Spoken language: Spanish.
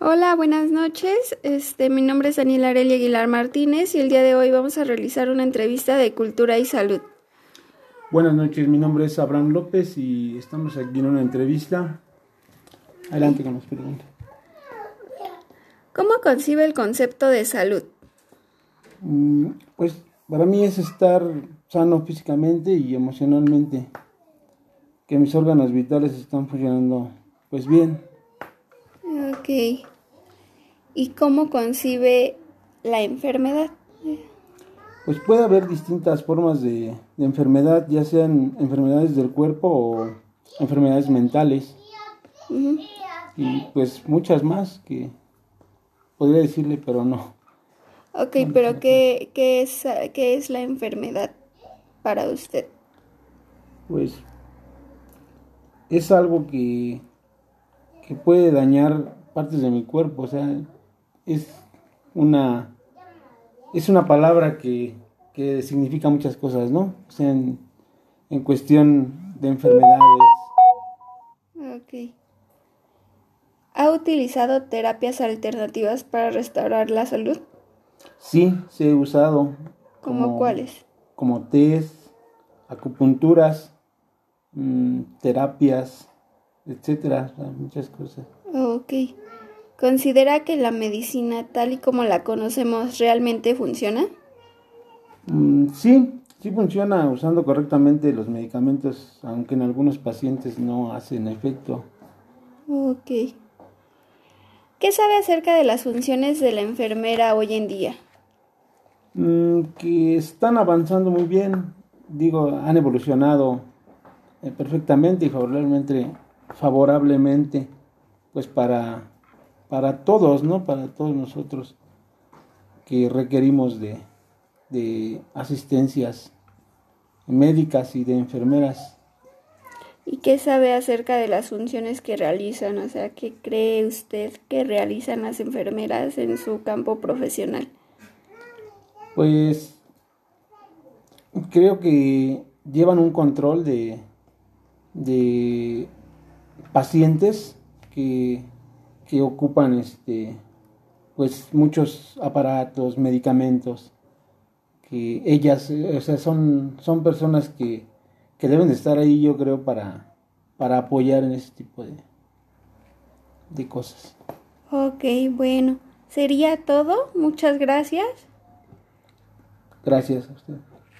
Hola, buenas noches. Este, mi nombre es Daniela Arelia Aguilar Martínez y el día de hoy vamos a realizar una entrevista de cultura y salud. Buenas noches, mi nombre es Abraham López y estamos aquí en una entrevista. Adelante con las preguntas. ¿Cómo concibe el concepto de salud? Mm, Pues para mí es estar sano físicamente y emocionalmente, que mis órganos vitales están funcionando pues bien. Ok. ¿Y cómo concibe la enfermedad? Pues puede haber distintas formas de, de enfermedad, ya sean enfermedades del cuerpo o enfermedades mentales y pues muchas más que podría decirle, pero no. Ok, pero ¿qué, qué, es, ¿qué es la enfermedad para usted? Pues es algo que, que puede dañar partes de mi cuerpo, o sea, es una es una palabra que, que significa muchas cosas, ¿no? O sea, en, en cuestión de enfermedades. Ok. ¿Ha utilizado terapias alternativas para restaurar la salud? Sí, se he usado. ¿Como cuáles? Como test, acupunturas, mm, terapias, etcétera, muchas cosas. Ok. ¿Considera que la medicina tal y como la conocemos realmente funciona? Mm, sí, sí funciona usando correctamente los medicamentos, aunque en algunos pacientes no hacen efecto. Ok. ¿Qué sabe acerca de las funciones de la enfermera hoy en día? Mm, que están avanzando muy bien, digo, han evolucionado eh, perfectamente y favorablemente, favorablemente, pues para, para todos, ¿no? Para todos nosotros que requerimos de, de asistencias médicas y de enfermeras. ¿Y qué sabe acerca de las funciones que realizan? O sea, ¿qué cree usted que realizan las enfermeras en su campo profesional? Pues creo que llevan un control de, de pacientes que, que ocupan este pues muchos aparatos, medicamentos, que ellas, o sea, son, son personas que, que deben de estar ahí, yo creo, para, para apoyar en ese tipo de, de cosas. Ok, bueno. ¿Sería todo? Muchas gracias. Gracias a usted.